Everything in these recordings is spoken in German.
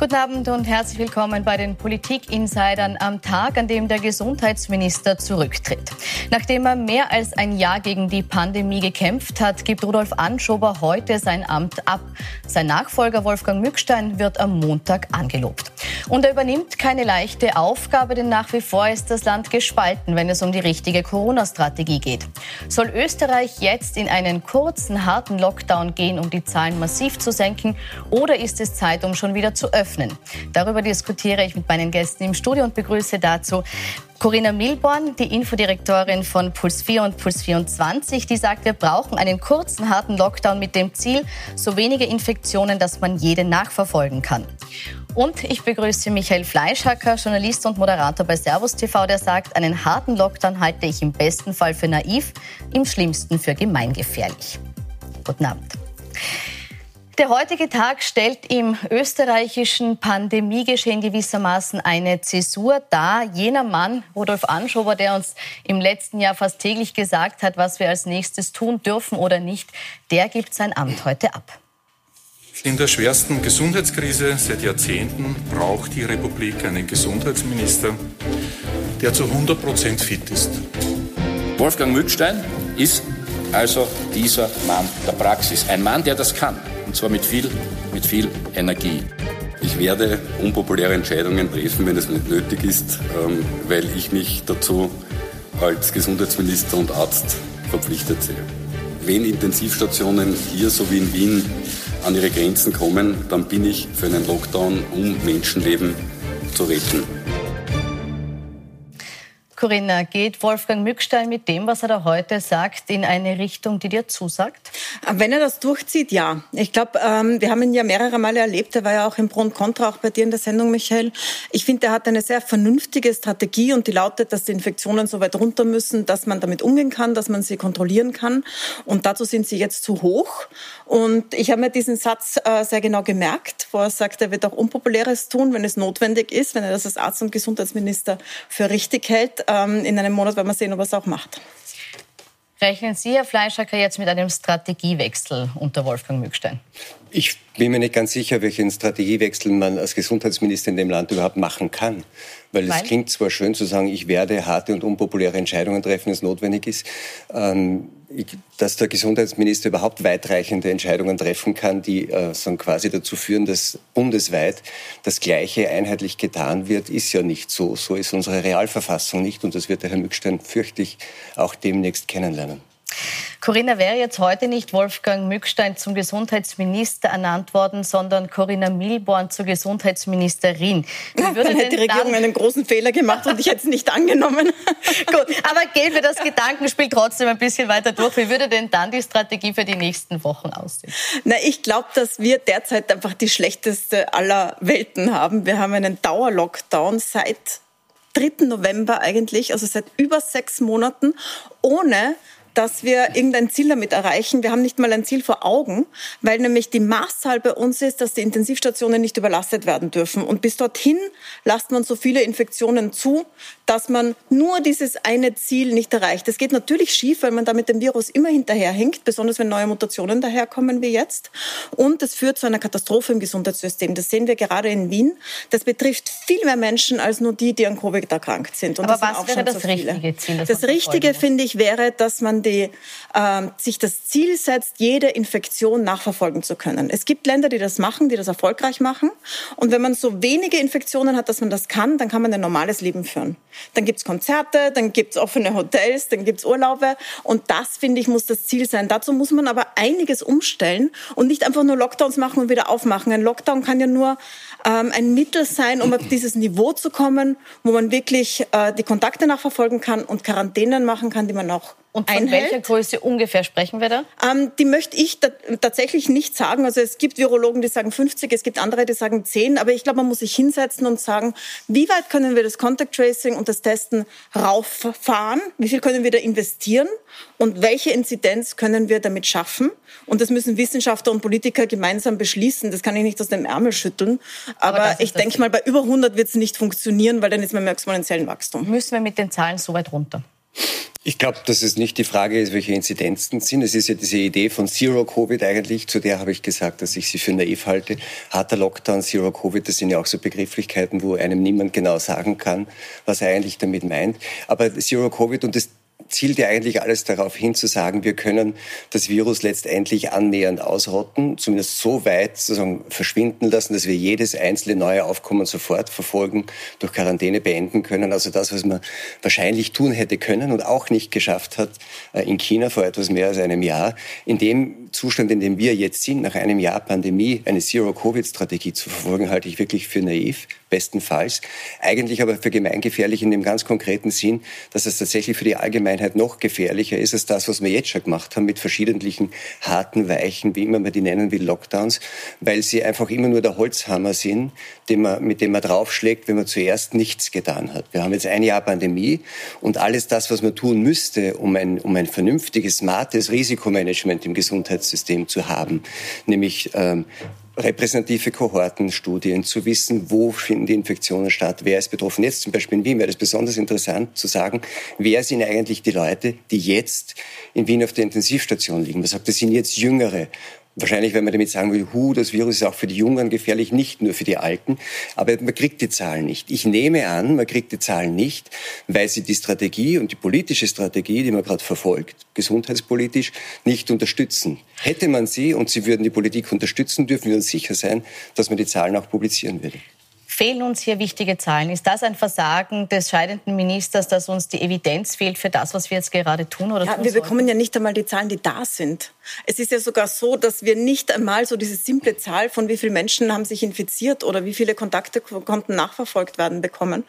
Guten Abend und herzlich willkommen bei den Politik-Insidern am Tag, an dem der Gesundheitsminister zurücktritt. Nachdem er mehr als ein Jahr gegen die Pandemie gekämpft hat, gibt Rudolf Anschober heute sein Amt ab. Sein Nachfolger Wolfgang Mückstein wird am Montag angelobt. Und er übernimmt keine leichte Aufgabe, denn nach wie vor ist das Land gespalten, wenn es um die richtige Corona-Strategie geht. Soll Österreich jetzt in einen kurzen, harten Lockdown gehen, um die Zahlen massiv zu senken, oder ist es Zeit, um schon wieder zu öffnen? Öffnen. Darüber diskutiere ich mit meinen Gästen im Studio und begrüße dazu Corinna Milborn, die Infodirektorin von Puls 4 und Puls 24, die sagt, wir brauchen einen kurzen, harten Lockdown mit dem Ziel, so wenige Infektionen, dass man jede nachverfolgen kann. Und ich begrüße Michael Fleischhacker, Journalist und Moderator bei Servus TV, der sagt, einen harten Lockdown halte ich im besten Fall für naiv, im schlimmsten für gemeingefährlich. Guten Abend. Der heutige Tag stellt im österreichischen Pandemiegeschehen gewissermaßen eine Zäsur dar. Jener Mann, Rudolf Anschober, der uns im letzten Jahr fast täglich gesagt hat, was wir als nächstes tun dürfen oder nicht, der gibt sein Amt heute ab. In der schwersten Gesundheitskrise seit Jahrzehnten braucht die Republik einen Gesundheitsminister, der zu 100 Prozent fit ist. Wolfgang Mückstein ist also dieser Mann der Praxis. Ein Mann, der das kann. Und zwar mit viel, mit viel Energie. Ich werde unpopuläre Entscheidungen treffen, wenn es nicht nötig ist, ähm, weil ich mich dazu als Gesundheitsminister und Arzt verpflichtet sehe. Wenn Intensivstationen hier so wie in Wien an ihre Grenzen kommen, dann bin ich für einen Lockdown, um Menschenleben zu retten. Corinna, geht Wolfgang Mückstein mit dem, was er da heute sagt, in eine Richtung, die dir zusagt? Wenn er das durchzieht, ja. Ich glaube, ähm, wir haben ihn ja mehrere Male erlebt. Er war ja auch im Pro und Contra, auch bei dir in der Sendung, Michael. Ich finde, er hat eine sehr vernünftige Strategie und die lautet, dass die Infektionen so weit runter müssen, dass man damit umgehen kann, dass man sie kontrollieren kann. Und dazu sind sie jetzt zu hoch. Und ich habe mir diesen Satz äh, sehr genau gemerkt, wo er sagt, er wird auch Unpopuläres tun, wenn es notwendig ist, wenn er das als Arzt und Gesundheitsminister für richtig hält ähm, in einem Monat werden wir sehen, ob er es auch macht. Rechnen Sie, Herr Fleischacker, jetzt mit einem Strategiewechsel unter Wolfgang Mückstein? Ich bin mir nicht ganz sicher, welchen Strategiewechsel man als Gesundheitsminister in dem Land überhaupt machen kann. Weil, Weil? es klingt zwar schön zu sagen, ich werde harte und unpopuläre Entscheidungen treffen, wenn es notwendig ist. Ähm, dass der Gesundheitsminister überhaupt weitreichende Entscheidungen treffen kann, die äh, so quasi dazu führen, dass bundesweit das Gleiche einheitlich getan wird, ist ja nicht so. So ist unsere Realverfassung nicht und das wird der Herr Mückstein fürchtig auch demnächst kennenlernen. Corinna wäre jetzt heute nicht Wolfgang Mückstein zum Gesundheitsminister ernannt worden, sondern Corinna Milborn zur Gesundheitsministerin. Wie würde dann hätte die Regierung einen großen Fehler gemacht und ich hätte es nicht angenommen. Gut, aber gehen wir das Gedankenspiel trotzdem ein bisschen weiter durch. Wie würde denn dann die Strategie für die nächsten Wochen aussehen? Na, ich glaube, dass wir derzeit einfach die schlechteste aller Welten haben. Wir haben einen Dauerlockdown seit 3. November eigentlich, also seit über sechs Monaten, ohne dass wir irgendein Ziel damit erreichen. Wir haben nicht mal ein Ziel vor Augen, weil nämlich die Maßzahl bei uns ist, dass die Intensivstationen nicht überlastet werden dürfen. Und bis dorthin lasst man so viele Infektionen zu, dass man nur dieses eine Ziel nicht erreicht. Das geht natürlich schief, weil man da mit dem Virus immer hinterherhinkt, besonders wenn neue Mutationen daherkommen wie jetzt. Und es führt zu einer Katastrophe im Gesundheitssystem. Das sehen wir gerade in Wien. Das betrifft viel mehr Menschen als nur die, die an Covid erkrankt sind. Und Aber was wäre das richtige Ziel? Das, das Richtige, finde ich, wäre, dass man die, äh, sich das Ziel setzt, jede Infektion nachverfolgen zu können. Es gibt Länder, die das machen, die das erfolgreich machen. Und wenn man so wenige Infektionen hat, dass man das kann, dann kann man ein normales Leben führen. Dann gibt's Konzerte, dann gibt's offene Hotels, dann gibt's Urlaube. Und das, finde ich, muss das Ziel sein. Dazu muss man aber einiges umstellen und nicht einfach nur Lockdowns machen und wieder aufmachen. Ein Lockdown kann ja nur ähm, ein Mittel sein, um auf dieses Niveau zu kommen, wo man wirklich äh, die Kontakte nachverfolgen kann und Quarantänen machen kann, die man auch und von einhält. welcher Größe ungefähr sprechen wir da? Ähm, die möchte ich tatsächlich nicht sagen. Also es gibt Virologen, die sagen 50, es gibt andere, die sagen 10. Aber ich glaube, man muss sich hinsetzen und sagen, wie weit können wir das Contact Tracing und das Testen rauffahren? Wie viel können wir da investieren? Und welche Inzidenz können wir damit schaffen? Und das müssen Wissenschaftler und Politiker gemeinsam beschließen. Das kann ich nicht aus dem Ärmel schütteln. Aber, Aber ich denke mal, bei über 100 wird es nicht funktionieren, weil dann ist man im exponentiellen Wachstum. Müssen wir mit den Zahlen so weit runter? Ich glaube, dass es nicht die Frage ist, welche Inzidenzen sind. Es ist ja diese Idee von Zero Covid eigentlich, zu der habe ich gesagt, dass ich sie für naiv halte. Harter Lockdown, Zero Covid, das sind ja auch so Begrifflichkeiten, wo einem niemand genau sagen kann, was er eigentlich damit meint. Aber Zero Covid und das zielt ja eigentlich alles darauf hin zu sagen, wir können das Virus letztendlich annähernd ausrotten, zumindest so weit sozusagen verschwinden lassen, dass wir jedes einzelne neue Aufkommen sofort verfolgen, durch Quarantäne beenden können. Also das, was man wahrscheinlich tun hätte können und auch nicht geschafft hat äh, in China vor etwas mehr als einem Jahr. In dem Zustand, in dem wir jetzt sind, nach einem Jahr Pandemie, eine Zero-Covid-Strategie zu verfolgen, halte ich wirklich für naiv bestenfalls. Eigentlich aber für gemeingefährlich in dem ganz konkreten Sinn, dass es tatsächlich für die Allgemeinheit noch gefährlicher ist als das, was wir jetzt schon gemacht haben mit verschiedentlichen harten, weichen, wie immer man die nennen will, Lockdowns, weil sie einfach immer nur der Holzhammer sind, den man, mit dem man draufschlägt, wenn man zuerst nichts getan hat. Wir haben jetzt ein Jahr Pandemie und alles das, was man tun müsste, um ein, um ein vernünftiges, smartes Risikomanagement im Gesundheitssystem zu haben, nämlich ähm, repräsentative Kohortenstudien, zu wissen, wo finden die Infektionen statt, wer ist betroffen. Jetzt zum Beispiel in Wien wäre es besonders interessant zu sagen, wer sind eigentlich die Leute, die jetzt in Wien auf der Intensivstation liegen. Man sagt, das sind jetzt Jüngere. Wahrscheinlich, wenn man damit sagen will, hu, das Virus ist auch für die Jungen gefährlich, nicht nur für die Alten. Aber man kriegt die Zahlen nicht. Ich nehme an, man kriegt die Zahlen nicht, weil sie die Strategie und die politische Strategie, die man gerade verfolgt, gesundheitspolitisch, nicht unterstützen. Hätte man sie und sie würden die Politik unterstützen, dürfen wir uns sicher sein, dass man die Zahlen auch publizieren würde. Fehlen uns hier wichtige Zahlen? Ist das ein Versagen des scheidenden Ministers, dass uns die Evidenz fehlt für das, was wir jetzt gerade tun? Oder ja, tun wir bekommen ja nicht einmal die Zahlen, die da sind. Es ist ja sogar so, dass wir nicht einmal so diese simple Zahl von wie viele Menschen haben sich infiziert oder wie viele Kontakte konnten nachverfolgt werden bekommen.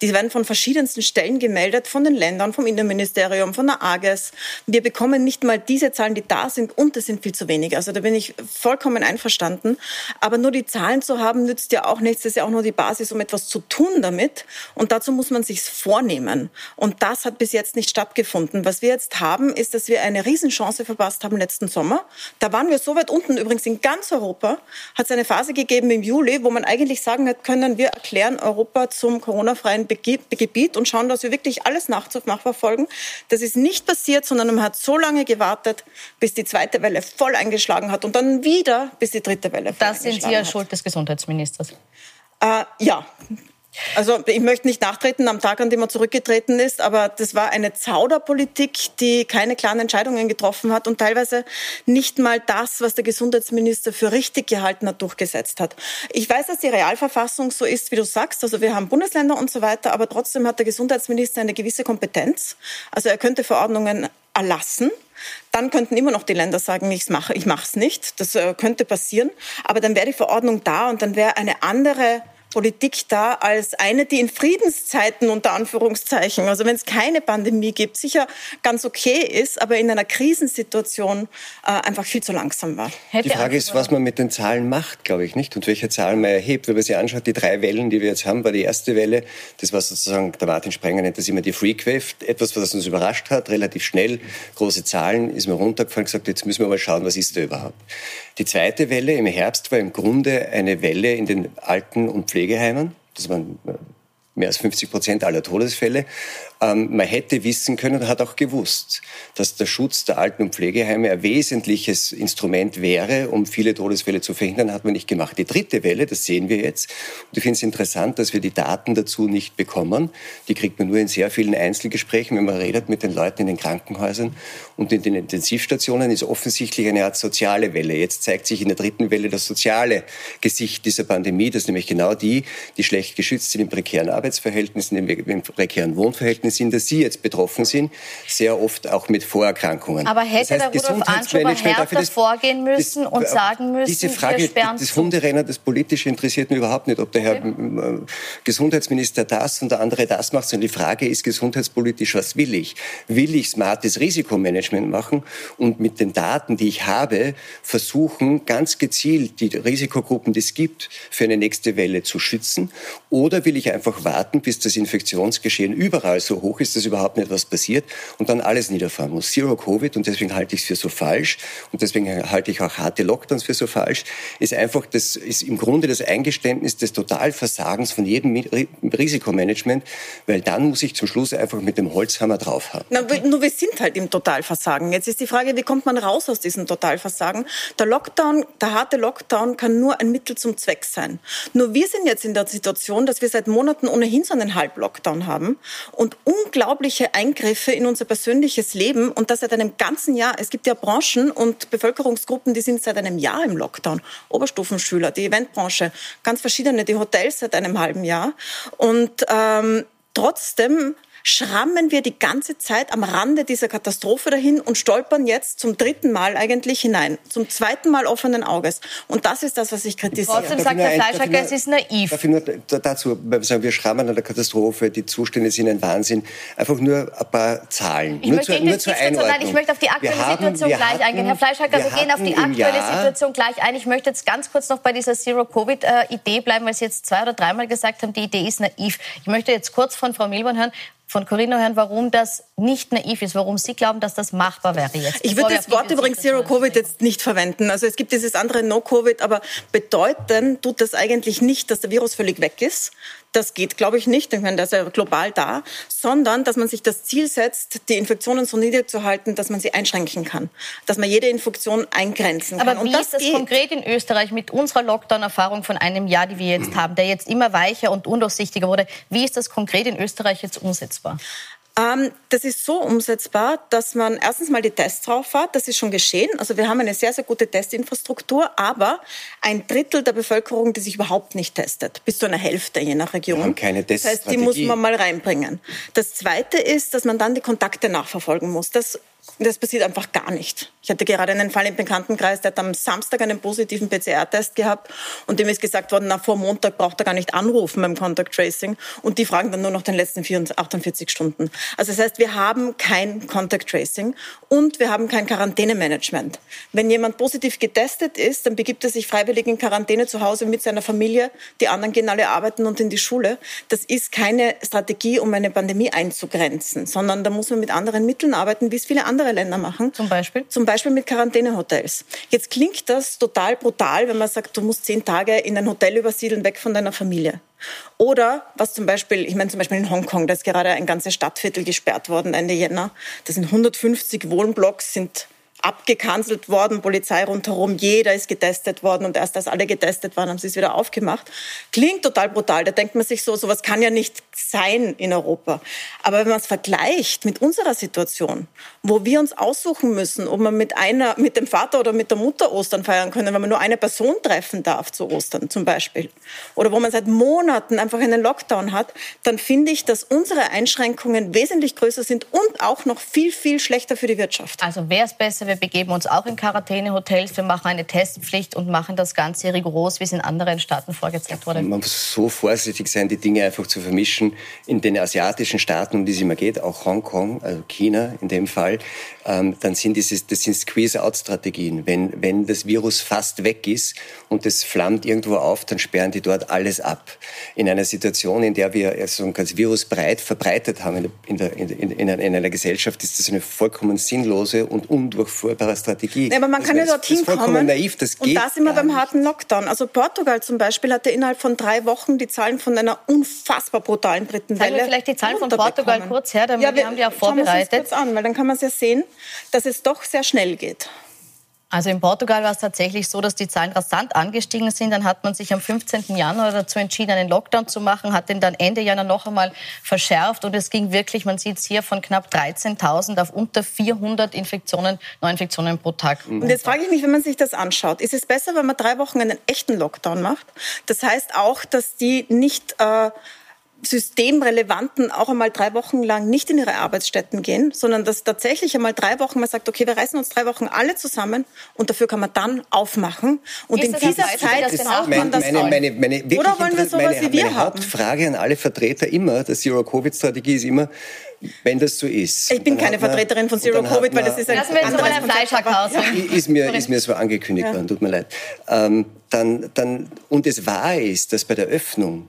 Die werden von verschiedensten Stellen gemeldet, von den Ländern, vom Innenministerium, von der AGES. Wir bekommen nicht mal diese Zahlen, die da sind und es sind viel zu wenig. Also da bin ich vollkommen einverstanden. Aber nur die Zahlen zu haben, nützt ja auch nichts. Das ist ja auch nur die die Basis, um etwas zu tun damit. Und dazu muss man sich vornehmen. Und das hat bis jetzt nicht stattgefunden. Was wir jetzt haben, ist, dass wir eine Riesenchance verpasst haben letzten Sommer. Da waren wir so weit unten, übrigens in ganz Europa, hat es eine Phase gegeben im Juli, wo man eigentlich sagen hat können, wir erklären Europa zum Corona-freien Gebiet und schauen, dass wir wirklich alles nachverfolgen. Das ist nicht passiert, sondern man hat so lange gewartet, bis die zweite Welle voll eingeschlagen hat und dann wieder, bis die dritte Welle voll Das sind Sie ja Schuld des Gesundheitsministers. Äh, ja. Also ich möchte nicht nachtreten am Tag, an dem er zurückgetreten ist, aber das war eine Zauderpolitik, die keine klaren Entscheidungen getroffen hat und teilweise nicht mal das, was der Gesundheitsminister für richtig gehalten hat, durchgesetzt hat. Ich weiß, dass die Realverfassung so ist, wie du sagst. Also wir haben Bundesländer und so weiter, aber trotzdem hat der Gesundheitsminister eine gewisse Kompetenz. Also er könnte Verordnungen erlassen. Dann könnten immer noch die Länder sagen, ich mache ich nicht. Das äh, könnte passieren. Aber dann wäre die Verordnung da und dann wäre eine andere Politik da als eine, die in Friedenszeiten unter Anführungszeichen, also wenn es keine Pandemie gibt, sicher ganz okay ist, aber in einer Krisensituation äh, einfach viel zu langsam war. Die Frage ist, was man mit den Zahlen macht, glaube ich nicht, und welche Zahlen man erhebt. Wenn man sich anschaut, die drei Wellen, die wir jetzt haben, war die erste Welle, das war sozusagen, der Martin Sprenger nennt das immer die Freakwave, etwas, was uns überrascht hat, relativ schnell, große Zahlen, ist man runtergefallen und gesagt, jetzt müssen wir mal schauen, was ist da überhaupt. Die zweite Welle im Herbst war im Grunde eine Welle in den Alten- und Pflegeheimen. Das waren mehr als 50 Prozent aller Todesfälle. Ähm, man hätte wissen können hat auch gewusst, dass der Schutz der Alten- und Pflegeheime ein wesentliches Instrument wäre, um viele Todesfälle zu verhindern, hat man nicht gemacht. Die dritte Welle, das sehen wir jetzt. Und ich finde es interessant, dass wir die Daten dazu nicht bekommen. Die kriegt man nur in sehr vielen Einzelgesprächen, wenn man redet mit den Leuten in den Krankenhäusern und in den Intensivstationen, ist offensichtlich eine Art soziale Welle. Jetzt zeigt sich in der dritten Welle das soziale Gesicht dieser Pandemie, das nämlich genau die, die schlecht geschützt sind in prekären Arbeitsverhältnissen, in prekären Wohnverhältnissen, sind, dass Sie jetzt betroffen sind, sehr oft auch mit Vorerkrankungen. Aber hätte das heißt, der Rudolf Anschober härter das, vorgehen müssen das, und sagen müssen, diese Frage des Hunderenner, das Politische interessiert mich überhaupt nicht, ob der Herr okay. Gesundheitsminister das und der andere das macht, sondern die Frage ist gesundheitspolitisch, was will ich? Will ich smartes Risikomanagement machen und mit den Daten, die ich habe, versuchen, ganz gezielt die Risikogruppen, die es gibt, für eine nächste Welle zu schützen? Oder will ich einfach warten, bis das Infektionsgeschehen überall so hoch ist, dass überhaupt nicht was passiert und dann alles niederfahren muss. Zero Covid und deswegen halte ich es für so falsch und deswegen halte ich auch harte Lockdowns für so falsch, ist einfach, das ist im Grunde das Eingeständnis des Totalversagens von jedem Risikomanagement, weil dann muss ich zum Schluss einfach mit dem Holzhammer draufhauen. Na, nur wir sind halt im Totalversagen. Jetzt ist die Frage, wie kommt man raus aus diesem Totalversagen? Der Lockdown, der harte Lockdown kann nur ein Mittel zum Zweck sein. Nur wir sind jetzt in der Situation, dass wir seit Monaten ohnehin so einen Halblockdown haben und unglaubliche Eingriffe in unser persönliches Leben und das seit einem ganzen Jahr. Es gibt ja Branchen und Bevölkerungsgruppen, die sind seit einem Jahr im Lockdown. Oberstufenschüler, die Eventbranche, ganz verschiedene, die Hotels seit einem halben Jahr. Und ähm, trotzdem schrammen wir die ganze Zeit am Rande dieser Katastrophe dahin und stolpern jetzt zum dritten Mal eigentlich hinein, zum zweiten Mal offenen Auges. Und das ist das, was ich kritisiere. Trotzdem sagt der Fleischhacker, es ist naiv. Darf ich nur dazu sagen, wir schrammen an der Katastrophe, die Zustände sind ein Wahnsinn. Einfach nur ein paar Zahlen. Ich, nur möchte, zur, nur zur Einordnung. Nein, ich möchte auf die aktuelle haben, Situation gleich hatten, eingehen. Herr Fleischhacker, wir, wir gehen auf die aktuelle Situation gleich ein. Ich möchte jetzt ganz kurz noch bei dieser Zero-Covid-Idee bleiben, weil Sie jetzt zwei oder dreimal gesagt haben, die Idee ist naiv. Ich möchte jetzt kurz von Frau Milborn hören, von Corinna hören, warum das nicht naiv ist, warum Sie glauben, dass das machbar wäre jetzt. Ich würde das Wort übrigens Zero Covid jetzt nicht verwenden. Also es gibt dieses andere No Covid, aber bedeuten tut das eigentlich nicht, dass der Virus völlig weg ist, das geht, glaube ich, nicht. Ich meine, das ist ja global da, sondern dass man sich das Ziel setzt, die Infektionen so niedrig zu halten, dass man sie einschränken kann, dass man jede Infektion eingrenzen kann. Aber wie das ist das geht. konkret in Österreich mit unserer Lockdown-Erfahrung von einem Jahr, die wir jetzt haben, der jetzt immer weicher und undurchsichtiger wurde? Wie ist das konkret in Österreich jetzt umsetzbar? Ähm, das ist so umsetzbar, dass man erstens mal die Tests drauf hat. Das ist schon geschehen. Also wir haben eine sehr, sehr gute Testinfrastruktur, aber ein Drittel der Bevölkerung, die sich überhaupt nicht testet, bis zu einer Hälfte je nach Region. Wir haben keine das heißt, die muss man mal reinbringen. Das Zweite ist, dass man dann die Kontakte nachverfolgen muss. Das das passiert einfach gar nicht. Ich hatte gerade einen Fall im Bekanntenkreis, der hat am Samstag einen positiven PCR-Test gehabt und dem ist gesagt worden, na, vor Montag braucht er gar nicht anrufen beim Contact Tracing und die fragen dann nur noch den letzten 48 Stunden. Also das heißt, wir haben kein Contact Tracing und wir haben kein Quarantänemanagement. Wenn jemand positiv getestet ist, dann begibt er sich freiwillig in Quarantäne zu Hause mit seiner Familie. Die anderen gehen alle arbeiten und in die Schule. Das ist keine Strategie, um eine Pandemie einzugrenzen, sondern da muss man mit anderen Mitteln arbeiten, wie es viele andere Länder machen. Zum Beispiel? Zum Beispiel mit Quarantänehotels. Jetzt klingt das total brutal, wenn man sagt, du musst zehn Tage in ein Hotel übersiedeln, weg von deiner Familie. Oder was zum Beispiel, ich meine zum Beispiel in Hongkong, da ist gerade ein ganzes Stadtviertel gesperrt worden Ende Jänner. Da sind 150 Wohnblocks, sind abgekanzelt worden, Polizei rundherum, jeder ist getestet worden und erst als alle getestet waren, haben sie es wieder aufgemacht. Klingt total brutal, da denkt man sich so, sowas kann ja nicht sein in Europa. Aber wenn man es vergleicht mit unserer Situation, wo wir uns aussuchen müssen, ob man mit einer, mit dem Vater oder mit der Mutter Ostern feiern können, wenn man nur eine Person treffen darf zu Ostern zum Beispiel, oder wo man seit Monaten einfach einen Lockdown hat, dann finde ich, dass unsere Einschränkungen wesentlich größer sind und auch noch viel, viel schlechter für die Wirtschaft. Also wäre es besser, wir begeben uns auch in Quarantänehotels, wir machen eine Testpflicht und machen das Ganze rigoros, wie es in anderen Staaten vorgezeigt wurde. Man muss so vorsichtig sein, die Dinge einfach zu vermischen. In den asiatischen Staaten, um die es immer geht, auch Hongkong, also China in dem Fall, ähm, dann sind dieses, das sind Squeeze-out-Strategien. Wenn, wenn das Virus fast weg ist und es flammt irgendwo auf, dann sperren die dort alles ab. In einer Situation, in der wir also das Virus breit verbreitet haben in, der, in, der, in, in, in einer Gesellschaft, ist das eine vollkommen sinnlose und undurchführbare Strategie. Nee, aber man das kann ja dorthin kommen. Naiv, das geht und da sind wir beim harten Lockdown. Also Portugal zum Beispiel hatte innerhalb von drei Wochen die Zahlen von einer unfassbar brutalen dritten Welle. Sagen wir vielleicht die Zahlen von Portugal kurz her, damit ja, wir, haben die auch vorbereitet. Schauen wir uns kurz an, weil dann kann man es ja sehen dass es doch sehr schnell geht. Also in Portugal war es tatsächlich so, dass die Zahlen rasant angestiegen sind. Dann hat man sich am 15. Januar dazu entschieden, einen Lockdown zu machen, hat den dann Ende Januar noch einmal verschärft und es ging wirklich, man sieht es hier, von knapp 13.000 auf unter 400 Infektionen, Neuinfektionen pro Tag. Und jetzt frage ich mich, wenn man sich das anschaut, ist es besser, wenn man drei Wochen einen echten Lockdown macht? Das heißt auch, dass die nicht äh, Systemrelevanten auch einmal drei Wochen lang nicht in ihre Arbeitsstätten gehen, sondern dass tatsächlich einmal drei Wochen man sagt, okay, wir reißen uns drei Wochen alle zusammen und dafür kann man dann aufmachen. Und ist in dieser Zeit braucht man das meine, meine, meine, meine, Oder wollen wir sowas meine, wie wir meine haben? Hauptfrage an alle Vertreter immer, der Zero-Covid-Strategie ist immer, wenn das so ist. Ich bin keine Vertreterin von Zero Covid, weil das ist ein Lassen wir jetzt mal ein Fleischhack Ist mir, ist mir so angekündigt ja. worden, tut mir leid. Ähm, dann, dann, und es wahr ist, dass bei der Öffnung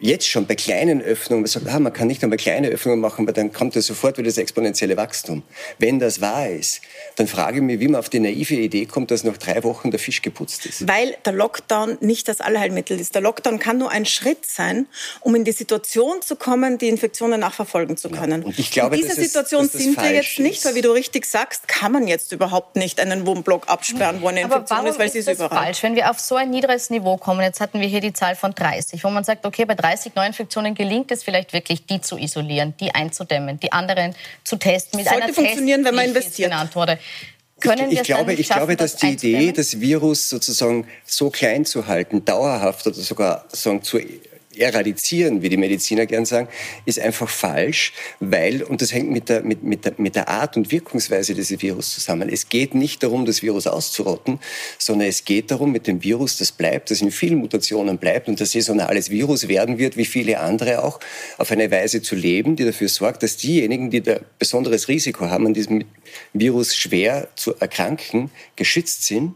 jetzt schon bei kleinen Öffnungen, man sagt, ah, man kann nicht einmal kleine Öffnungen machen, weil dann kommt ja sofort wieder das exponentielle Wachstum. Wenn das wahr ist, dann frage ich mich, wie man auf die naive Idee kommt, dass nach drei Wochen der Fisch geputzt ist. Weil der Lockdown nicht das Allheilmittel ist. Der Lockdown kann nur ein Schritt sein, um in die Situation zu kommen, die Infektionen nachverfolgen zu können. Ja, und ich glaube, in dieser Situation ist, sind wir jetzt nicht, weil wie du richtig sagst, kann man jetzt überhaupt nicht einen Wohnblock absperren, wo eine Infektion ist, weil sie ist überall. falsch, wenn wir auf so ein niedriges Niveau kommen, jetzt hatten wir hier die Zahl von 30, wo man sagt, okay, bei 30 Neuinfektionen gelingt es vielleicht wirklich, die zu isolieren, die einzudämmen, die anderen zu testen mit Sollte einer funktionieren, Test, wenn man investiert. genannt wurde. Können ich, ich glaube, ich glaube, dass die Idee, das Virus sozusagen so klein zu halten, dauerhaft oder sogar sagen, zu eradizieren, wie die Mediziner gern sagen, ist einfach falsch, weil, und das hängt mit der, mit, mit, der, mit der Art und Wirkungsweise dieses Virus zusammen. Es geht nicht darum, das Virus auszurotten, sondern es geht darum, mit dem Virus, das bleibt, das in vielen Mutationen bleibt und das saisonales Virus werden wird, wie viele andere auch, auf eine Weise zu leben, die dafür sorgt, dass diejenigen, die da besonderes Risiko haben, an diesem Virus schwer zu erkranken, geschützt sind,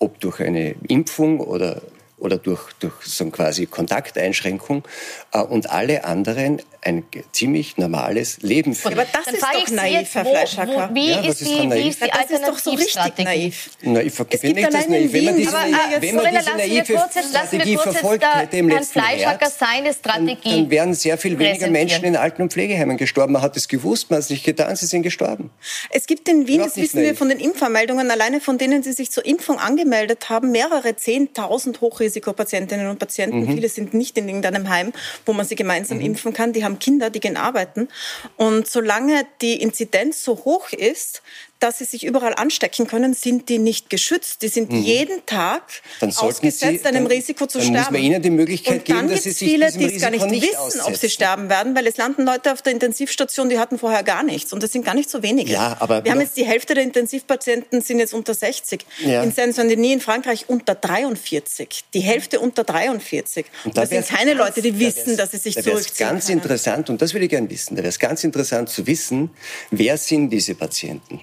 ob durch eine Impfung oder oder durch, durch so quasi Kontakteinschränkung. Äh, und alle anderen ein ziemlich normales Leben führen. Aber das ist doch naiv, Herr Fleischhacker. Wie, ja, ist, die, wie ist die Das ist doch so richtig naiv. Na, ich es gibt nicht das naiv. Wenn man diese, aber, wenn man diese naive Strategie verfolgt hätte im letzten Herbst, seine Strategie dann, dann wären sehr viel weniger Menschen in Alten- und Pflegeheimen gestorben. Man hat es gewusst, man hat es nicht getan, sie sind gestorben. Es gibt in Wien, das wissen naiv. wir von den Impfanmeldungen, alleine von denen, die sich zur Impfung angemeldet haben, mehrere 10.000 Hochrisikopatientinnen und Patienten. Mhm. Viele sind nicht in irgendeinem Heim, wo man sie gemeinsam mhm. impfen kann. Die haben Kinder, die gehen arbeiten. Und solange die Inzidenz so hoch ist, dass sie sich überall anstecken können, sind die nicht geschützt. Die sind mhm. jeden Tag ausgesetzt sie, dann, einem Risiko zu dann sterben. Muss man ihnen die Möglichkeit und dann geben, dass sie sich viele, die es gar nicht, nicht wissen, aussetzen. ob sie sterben werden, weil es landen Leute auf der Intensivstation, die hatten vorher gar nichts. Und das sind gar nicht so wenige. Ja, aber Wir haben jetzt die Hälfte der Intensivpatienten sind jetzt unter 60. Ja. In Saint-Denis in Frankreich unter 43. Die Hälfte unter 43. Und, und das sind keine ganz, Leute, die wissen, dass sie sich da zurückziehen Das ist ganz können. interessant, und das würde ich gerne wissen, da wäre es ganz interessant zu wissen, wer sind diese Patienten?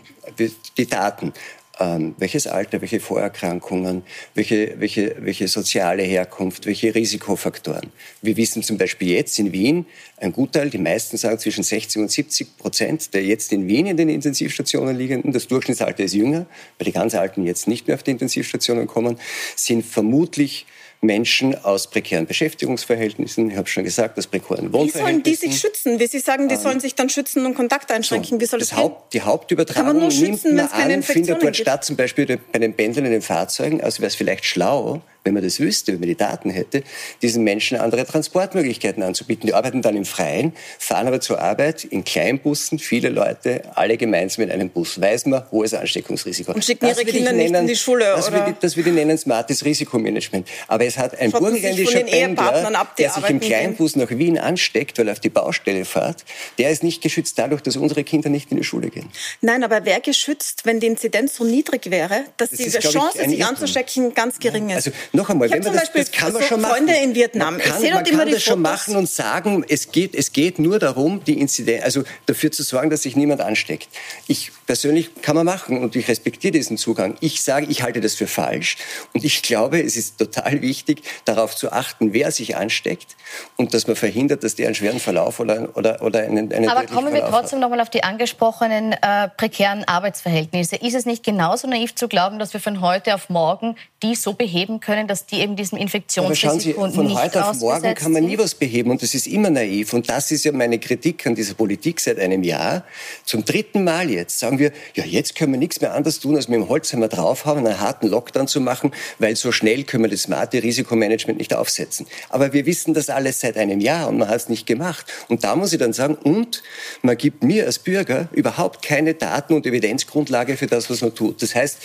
Die Daten. Ähm, welches Alter, welche Vorerkrankungen, welche, welche, welche soziale Herkunft, welche Risikofaktoren. Wir wissen zum Beispiel jetzt in Wien, ein Gutteil, die meisten sagen zwischen 60 und 70 Prozent der jetzt in Wien in den Intensivstationen liegenden, das Durchschnittsalter ist jünger, weil die ganz Alten jetzt nicht mehr auf die Intensivstationen kommen, sind vermutlich Menschen aus prekären Beschäftigungsverhältnissen, ich habe schon gesagt, aus prekären Wohnverhältnissen. Wie sollen die sich schützen? Wie Sie sagen, die ähm, sollen sich dann schützen und Kontakt einschränken. Wie soll das, das Haupt, Die Hauptübertragung nimmt schützen, man an, findet dort statt, zum Beispiel bei den Pendlern in den Fahrzeugen. Also wäre es vielleicht schlau, wenn man das wüsste, wenn man die Daten hätte, diesen Menschen andere Transportmöglichkeiten anzubieten. Die arbeiten dann im Freien, fahren aber zur Arbeit in Kleinbussen, viele Leute, alle gemeinsam in einem Bus. Weiß man, hohes Ansteckungsrisiko. Und schicken ihre Kinder nennen, nicht in die Schule, das oder? Würde, das würde ich nennen smartes Risikomanagement. Aber es hat ein burgenländischer Pendler, ab, der sich im Kleinbus nach Wien ansteckt, weil er auf die Baustelle fährt, der ist nicht geschützt dadurch, dass unsere Kinder nicht in die Schule gehen. Nein, aber wer geschützt, wenn die Inzidenz so niedrig wäre, dass das die ist, Chance, sich anzustecken, ganz gering ist? Also noch einmal, wenn man das, das kann man so schon machen. Freunde in Vietnam. Man kann, ich man kann das schon machen und sagen, es geht, es geht nur darum, die Inzidenz, also dafür zu sorgen, dass sich niemand ansteckt. Ich persönlich kann man machen und ich respektiere diesen Zugang. Ich sage, ich halte das für falsch und ich glaube, es ist total wichtig, darauf zu achten, wer sich ansteckt und dass man verhindert, dass der einen schweren Verlauf oder, oder, oder einen, einen Aber kommen wir trotzdem nochmal auf die angesprochenen äh, prekären Arbeitsverhältnisse. Ist es nicht genauso naiv zu glauben, dass wir von heute auf morgen die so beheben können, dass die eben diesem Infektionsrisiko Sie, von heute auf morgen kann man nie was beheben und das ist immer naiv. Und das ist ja meine Kritik an dieser Politik seit einem Jahr. Zum dritten Mal jetzt sagen wir, ja, jetzt können wir nichts mehr anders tun, als mit dem Holzhammer draufhauen, einen harten Lockdown zu machen, weil so schnell können wir das smarte Risikomanagement nicht aufsetzen. Aber wir wissen das alles seit einem Jahr und man hat es nicht gemacht. Und da muss ich dann sagen, und man gibt mir als Bürger überhaupt keine Daten und Evidenzgrundlage für das, was man tut. Das heißt,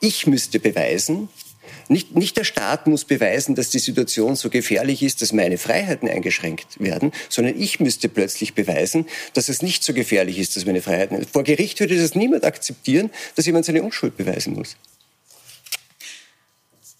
ich müsste beweisen, nicht, nicht der Staat muss beweisen, dass die Situation so gefährlich ist, dass meine Freiheiten eingeschränkt werden, sondern ich müsste plötzlich beweisen, dass es nicht so gefährlich ist, dass meine Freiheiten. Vor Gericht würde das niemand akzeptieren, dass jemand seine Unschuld beweisen muss.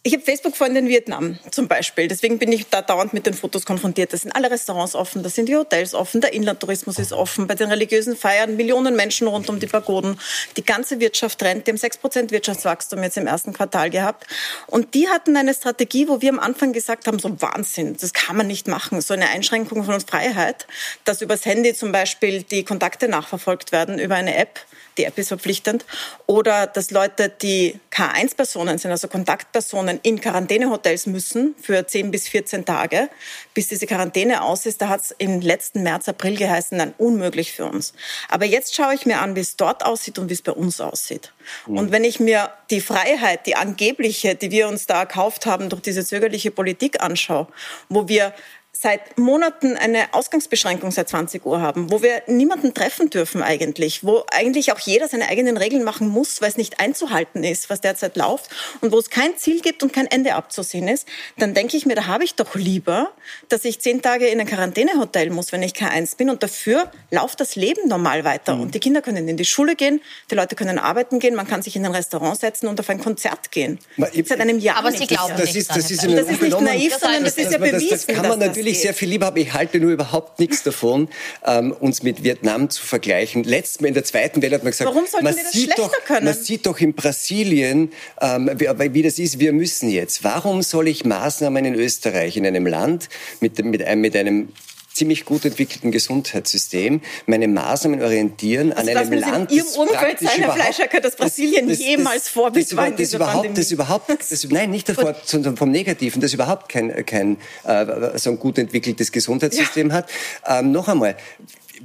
Ich habe Facebook-Freunde in Vietnam zum Beispiel. Deswegen bin ich da dauernd mit den Fotos konfrontiert. Da sind alle Restaurants offen, da sind die Hotels offen, der Inlandtourismus ist offen. Bei den religiösen Feiern Millionen Menschen rund um die Pagoden. Die ganze Wirtschaft rennt. Die haben 6% Wirtschaftswachstum jetzt im ersten Quartal gehabt. Und die hatten eine Strategie, wo wir am Anfang gesagt haben, so Wahnsinn, das kann man nicht machen. So eine Einschränkung von Freiheit, dass übers Handy zum Beispiel die Kontakte nachverfolgt werden über eine App die App ist verpflichtend, oder dass Leute, die K1-Personen sind, also Kontaktpersonen, in Quarantänehotels müssen für 10 bis 14 Tage, bis diese Quarantäne aus ist. Da hat es im letzten März, April geheißen, dann unmöglich für uns. Aber jetzt schaue ich mir an, wie es dort aussieht und wie es bei uns aussieht. Mhm. Und wenn ich mir die Freiheit, die angebliche, die wir uns da erkauft haben durch diese zögerliche Politik anschaue, wo wir seit Monaten eine Ausgangsbeschränkung seit 20 Uhr haben, wo wir niemanden treffen dürfen eigentlich, wo eigentlich auch jeder seine eigenen Regeln machen muss, weil es nicht einzuhalten ist, was derzeit läuft und wo es kein Ziel gibt und kein Ende abzusehen ist, dann denke ich mir, da habe ich doch lieber, dass ich zehn Tage in ein Quarantänehotel muss, wenn ich K1 bin und dafür läuft das Leben normal weiter mhm. und die Kinder können in die Schule gehen, die Leute können arbeiten gehen, man kann sich in ein Restaurant setzen und auf ein Konzert gehen. Seit einem Jahr. Aber Sie glauben das, nicht. Ist, das, ist, das ist nicht naiv, sondern das, ist ja bewiesen. Das, kann man natürlich ich sehr viel lieber habe. Ich halte nur überhaupt nichts davon, ähm, uns mit Vietnam zu vergleichen. Letztes Mal in der zweiten Welle hat man gesagt, Warum sollten man, wir das sieht doch, können? man sieht doch in Brasilien, ähm, wie, wie, das ist, wir müssen jetzt. Warum soll ich Maßnahmen in Österreich, in einem Land mit, mit, mit einem ziemlich gut entwickelten Gesundheitssystem meine Maßnahmen orientieren also an einem Land, in Ihrem Umfeld sein, Herr Fleischacker, dass Brasilien das, das, jemals Vorbild das, war in das überhaupt, das überhaupt, das, nein, nicht davor, sondern vom Negativen, das überhaupt kein, kein äh, so ein gut entwickeltes Gesundheitssystem ja. hat. Ähm, noch einmal,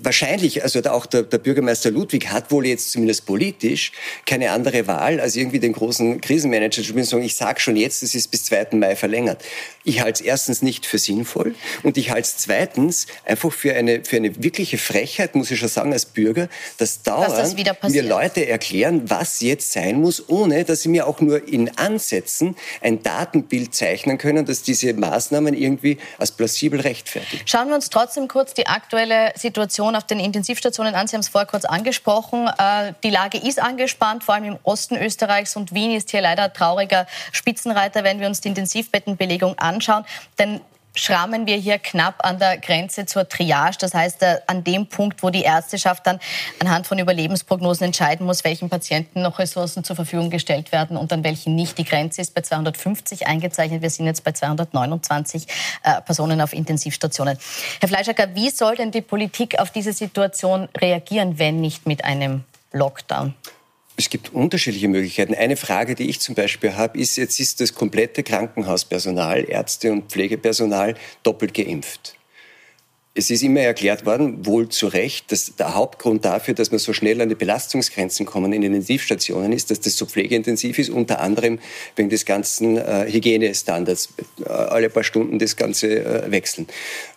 wahrscheinlich, also auch der, der, Bürgermeister Ludwig hat wohl jetzt zumindest politisch keine andere Wahl, als irgendwie den großen Krisenmanager zu sagen, ich sage schon jetzt, es ist bis 2. Mai verlängert. Ich halte es erstens nicht für sinnvoll und ich halte es zweitens einfach für eine, für eine wirkliche Frechheit, muss ich schon sagen, als Bürger, dass dauernd das mir Leute erklären, was jetzt sein muss, ohne dass sie mir auch nur in Ansätzen ein Datenbild zeichnen können, dass diese Maßnahmen irgendwie als plausibel rechtfertigen. Schauen wir uns trotzdem kurz die aktuelle Situation Situation auf den Intensivstationen an. Sie haben es vorher kurz angesprochen. Äh, die Lage ist angespannt, vor allem im Osten Österreichs. Und Wien ist hier leider trauriger Spitzenreiter, wenn wir uns die Intensivbettenbelegung anschauen. Denn schrammen wir hier knapp an der Grenze zur Triage. Das heißt, äh, an dem Punkt, wo die Ärzteschaft dann anhand von Überlebensprognosen entscheiden muss, welchen Patienten noch Ressourcen zur Verfügung gestellt werden und an welchen nicht. Die Grenze ist bei 250 eingezeichnet. Wir sind jetzt bei 229 äh, Personen auf Intensivstationen. Herr Fleischacker, wie soll denn die Politik auf diese Situation reagieren, wenn nicht mit einem Lockdown? Es gibt unterschiedliche Möglichkeiten. Eine Frage, die ich zum Beispiel habe, ist, jetzt ist das komplette Krankenhauspersonal, Ärzte und Pflegepersonal doppelt geimpft. Es ist immer erklärt worden, wohl zu Recht, dass der Hauptgrund dafür, dass wir so schnell an die Belastungsgrenzen kommen in Intensivstationen ist, dass das so pflegeintensiv ist, unter anderem wegen des ganzen äh, Hygienestandards, äh, alle paar Stunden das Ganze äh, wechseln.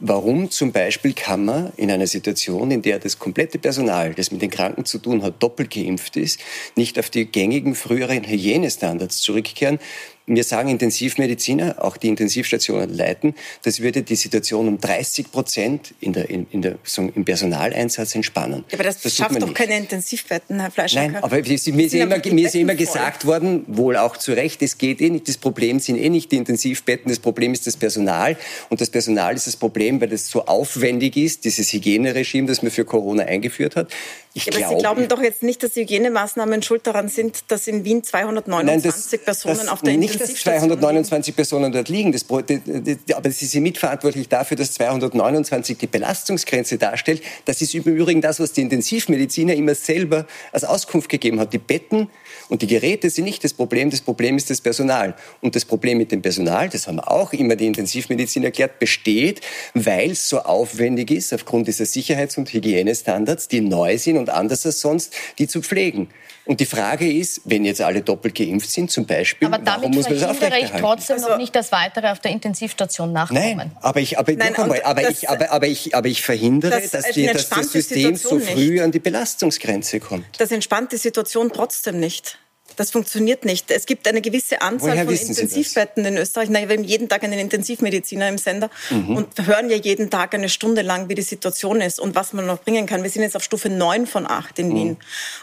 Warum zum Beispiel kann man in einer Situation, in der das komplette Personal, das mit den Kranken zu tun hat, doppelt geimpft ist, nicht auf die gängigen früheren Hygienestandards zurückkehren, mir sagen Intensivmediziner, auch die Intensivstationen leiten, das würde die Situation um 30 Prozent in der, in, in der, so im Personaleinsatz entspannen. Ja, aber das, das schafft doch nicht. keine Intensivbetten, Herr Fleischer. Nein, aber mir ist, immer, mir ist immer gesagt worden, wohl auch zu Recht, es geht eh nicht, das Problem sind eh nicht die Intensivbetten, das Problem ist das Personal. Und das Personal ist das Problem, weil es so aufwendig ist, dieses Hygieneregime, das man für Corona eingeführt hat. Ich ja, aber glaube, Sie glauben doch jetzt nicht, dass Hygienemaßnahmen schuld daran sind, dass in Wien 229 Nein, das, Personen das auf der nicht, dass 229 Personen dort liegen. Das, aber sie sind mitverantwortlich dafür, dass 229 die Belastungsgrenze darstellt. Das ist im Übrigen das, was die Intensivmediziner immer selber als Auskunft gegeben hat. Die Betten und die Geräte sind nicht das Problem. Das Problem ist das Personal. Und das Problem mit dem Personal, das haben auch immer die Intensivmedizin erklärt, besteht, weil es so aufwendig ist, aufgrund dieser Sicherheits- und Hygienestandards, die neu sind und anders als sonst, die zu pflegen. Und die Frage ist, wenn jetzt alle doppelt geimpft sind zum Beispiel, aber damit warum muss man das aufrechterhalten? ich trotzdem also, noch nicht das Weitere auf der Intensivstation nachkommen. Nein, aber ich, aber, Nein, einmal, aber, das, ich, aber, aber, ich, aber ich verhindere, das dass, die, dass das System Situation so früh nicht. an die Belastungsgrenze kommt. Das entspannt die Situation trotzdem nicht. Das funktioniert nicht. Es gibt eine gewisse Anzahl Woher von Intensivbetten in Österreich. Na, wir haben jeden Tag einen Intensivmediziner im Sender mhm. und hören ja jeden Tag eine Stunde lang, wie die Situation ist und was man noch bringen kann. Wir sind jetzt auf Stufe 9 von 8 in mhm. Wien.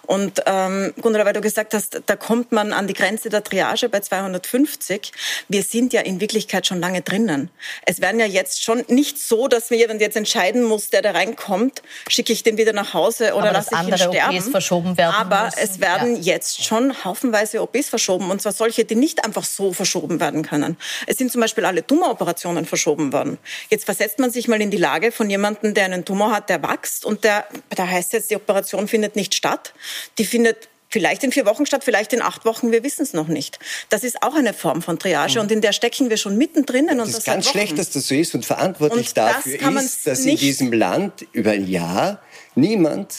Und ähm, Gundula, weil du gesagt hast, da kommt man an die Grenze der Triage bei 250. Wir sind ja in Wirklichkeit schon lange drinnen. Es werden ja jetzt schon nicht so, dass mir jemand jetzt entscheiden muss, der da reinkommt, schicke ich den wieder nach Hause oder lasse ich ihn sterben. OPs verschoben werden Aber müssen. es werden ja. jetzt schon haufenweise OPs verschoben und zwar solche, die nicht einfach so verschoben werden können. Es sind zum Beispiel alle Tumoroperationen verschoben worden. Jetzt versetzt man sich mal in die Lage von jemandem, der einen Tumor hat, der wächst und der, da heißt jetzt, die Operation findet nicht statt. Die findet vielleicht in vier Wochen statt, vielleicht in acht Wochen, wir wissen es noch nicht. Das ist auch eine Form von Triage mhm. und in der stecken wir schon mittendrin. Das, das ist ganz schlecht, dass das so ist und verantwortlich und dafür das ist, dass in diesem Land über ein Jahr niemand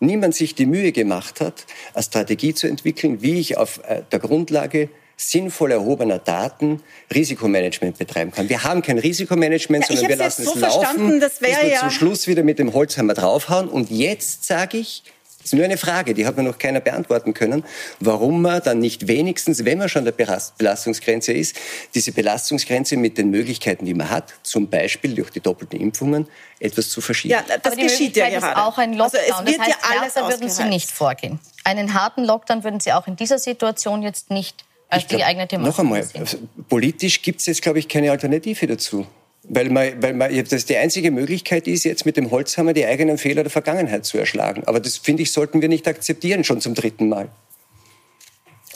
niemand sich die Mühe gemacht hat, eine Strategie zu entwickeln, wie ich auf äh, der Grundlage sinnvoll erhobener Daten Risikomanagement betreiben kann. Wir haben kein Risikomanagement, ja, sondern wir lassen es so laufen, bis wir ja zum Schluss wieder mit dem Holzhammer draufhauen. Und jetzt sage ich, ist nur eine Frage, die hat mir noch keiner beantworten können, warum man dann nicht wenigstens, wenn man schon der Belastungsgrenze ist, diese Belastungsgrenze mit den Möglichkeiten, die man hat, zum Beispiel durch die doppelten Impfungen, etwas zu verschieben. Ja, das Aber geschieht ja gerade. ist auch ein Lockdown. Also es wird das heißt, ja alles würden Sie nicht vorgehen. Einen harten Lockdown würden Sie auch in dieser Situation jetzt nicht als die geeignete machen. Noch einmal, sehen. politisch gibt es jetzt, glaube ich, keine Alternative dazu. Weil, man, weil man, das die einzige Möglichkeit ist, jetzt mit dem Holzhammer die eigenen Fehler der Vergangenheit zu erschlagen. Aber das, finde ich, sollten wir nicht akzeptieren, schon zum dritten Mal.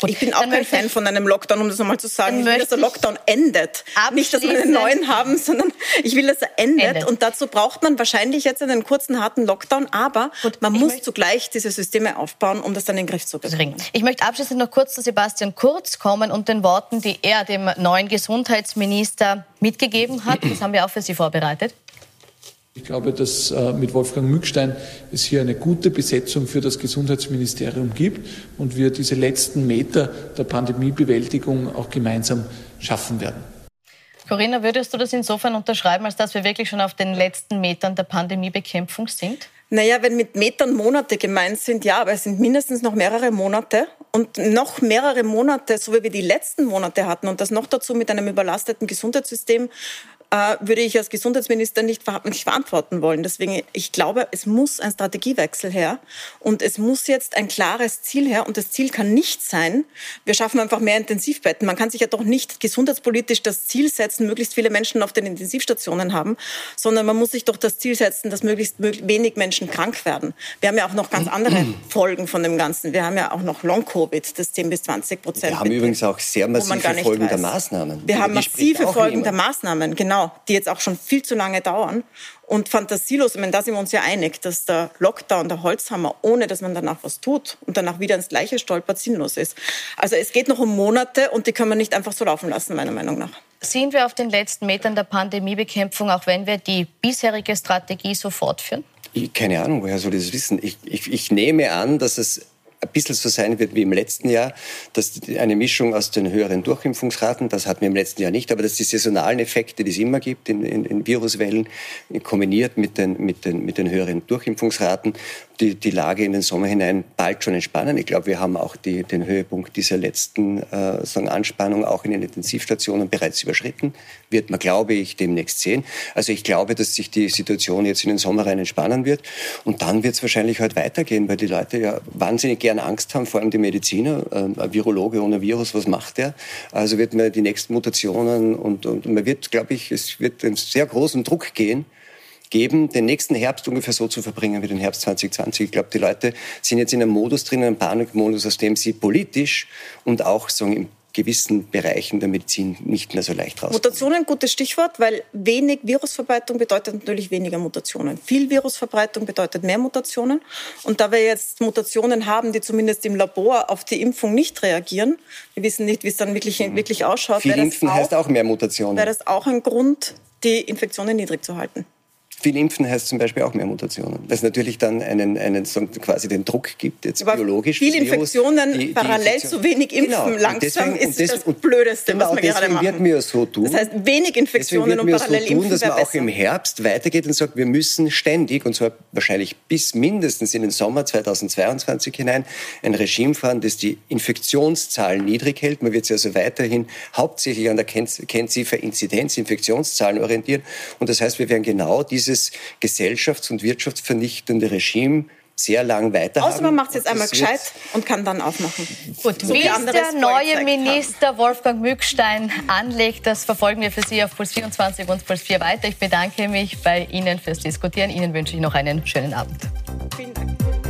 Gut, ich bin auch kein Fan von einem Lockdown, um das nochmal zu sagen. Ich will, dass der Lockdown endet. Nicht, dass wir einen neuen haben, sondern ich will, dass er endet. endet. Und dazu braucht man wahrscheinlich jetzt einen kurzen, harten Lockdown. Aber Gut, man muss zugleich diese Systeme aufbauen, um das dann in den Griff zu bekommen. Ich möchte abschließend noch kurz zu Sebastian Kurz kommen und den Worten, die er dem neuen Gesundheitsminister mitgegeben hat. Das haben wir auch für Sie vorbereitet. Ich glaube, dass äh, mit Wolfgang Mückstein es hier eine gute Besetzung für das Gesundheitsministerium gibt und wir diese letzten Meter der Pandemiebewältigung auch gemeinsam schaffen werden. Corinna, würdest du das insofern unterschreiben, als dass wir wirklich schon auf den letzten Metern der Pandemiebekämpfung sind? Naja, wenn mit Metern Monate gemeint sind, ja, aber es sind mindestens noch mehrere Monate und noch mehrere Monate, so wie wir die letzten Monate hatten und das noch dazu mit einem überlasteten Gesundheitssystem, äh, würde ich als Gesundheitsminister nicht, nicht verantworten wollen. Deswegen, ich glaube, es muss ein Strategiewechsel her und es muss jetzt ein klares Ziel her und das Ziel kann nicht sein, wir schaffen einfach mehr Intensivbetten. Man kann sich ja doch nicht gesundheitspolitisch das Ziel setzen, möglichst viele Menschen auf den Intensivstationen haben, sondern man muss sich doch das Ziel setzen, dass möglichst wenig Menschen krank werden. Wir haben ja auch noch ganz andere Folgen von dem Ganzen. Wir haben ja auch noch Long-Covid, das 10 bis 20 Prozent. Wir haben übrigens auch sehr massive Folgen weiß. der Maßnahmen. Wir haben massive Folgen der Maßnahmen, genau genau, die jetzt auch schon viel zu lange dauern. Und fantasielos, ich meine, da sind wir uns ja einig, dass der Lockdown, der Holzhammer, ohne dass man danach was tut und danach wieder ins Gleiche stolpert, sinnlos ist. Also es geht noch um Monate und die können wir nicht einfach so laufen lassen, meiner Meinung nach. Sind wir auf den letzten Metern der Pandemiebekämpfung, auch wenn wir die bisherige Strategie so fortführen? Ich, keine Ahnung, woher soll ich das wissen? Ich, ich, ich nehme an, dass es ein bisschen so sein wird wie im letzten Jahr, dass eine Mischung aus den höheren Durchimpfungsraten, das hatten wir im letzten Jahr nicht, aber dass die saisonalen Effekte, die es immer gibt in, in, in Viruswellen, kombiniert mit den, mit, den, mit den höheren Durchimpfungsraten, die, die Lage in den Sommer hinein bald schon entspannen. Ich glaube, wir haben auch die, den Höhepunkt dieser letzten äh, sagen Anspannung auch in den Intensivstationen bereits überschritten. Wird man, glaube ich, demnächst sehen. Also ich glaube, dass sich die Situation jetzt in den Sommer rein entspannen wird. Und dann wird es wahrscheinlich heute halt weitergehen, weil die Leute ja wahnsinnig gerne Angst haben, vor allem die Mediziner. Ähm, ein Virologe ohne Virus, was macht der? Also wird man die nächsten Mutationen und, und man wird, glaube ich, es wird einen sehr großen Druck gehen, geben, den nächsten Herbst ungefähr so zu verbringen wie den Herbst 2020. Ich glaube, die Leute sind jetzt in einem Modus drin, einem Panikmodus, aus dem sie politisch und auch sagen, im gewissen Bereichen der Medizin nicht mehr so leicht raus. Mutationen, gutes Stichwort, weil wenig Virusverbreitung bedeutet natürlich weniger Mutationen. Viel Virusverbreitung bedeutet mehr Mutationen. Und da wir jetzt Mutationen haben, die zumindest im Labor auf die Impfung nicht reagieren, wir wissen nicht, wie es dann wirklich, mhm. wirklich ausschaut. Viel Impfen auch, heißt auch mehr Mutationen. Wäre das auch ein Grund, die Infektionen niedrig zu halten? Viel Impfen heißt zum Beispiel auch mehr Mutationen. Was natürlich dann einen, einen so quasi den Druck gibt, jetzt Aber biologisch. Viele Infektionen die, die parallel Infektion. zu wenig impfen genau. langsam deswegen, ist das, das Blödeste, genau, was wir gerade machen. Wird mir so tun, das heißt, wenig Infektionen und parallel so tun, dass man auch im Herbst weitergeht und sagt, wir müssen ständig, und zwar wahrscheinlich bis mindestens in den Sommer 2022 hinein, ein Regime fahren, das die Infektionszahlen niedrig hält. Man wird sich also weiterhin hauptsächlich an der Kennziffer Inzidenz, Infektionszahlen orientieren. Und das heißt, wir werden genau dieses gesellschafts- und wirtschaftsvernichtende Regime sehr lang weiter Außer man macht es jetzt einmal gescheit und kann dann aufmachen. Gut, so wie es der neue Minister haben. Wolfgang Mückstein anlegt, das verfolgen wir für Sie auf Puls 24 und Puls 4 weiter. Ich bedanke mich bei Ihnen fürs Diskutieren. Ihnen wünsche ich noch einen schönen Abend. Vielen Dank.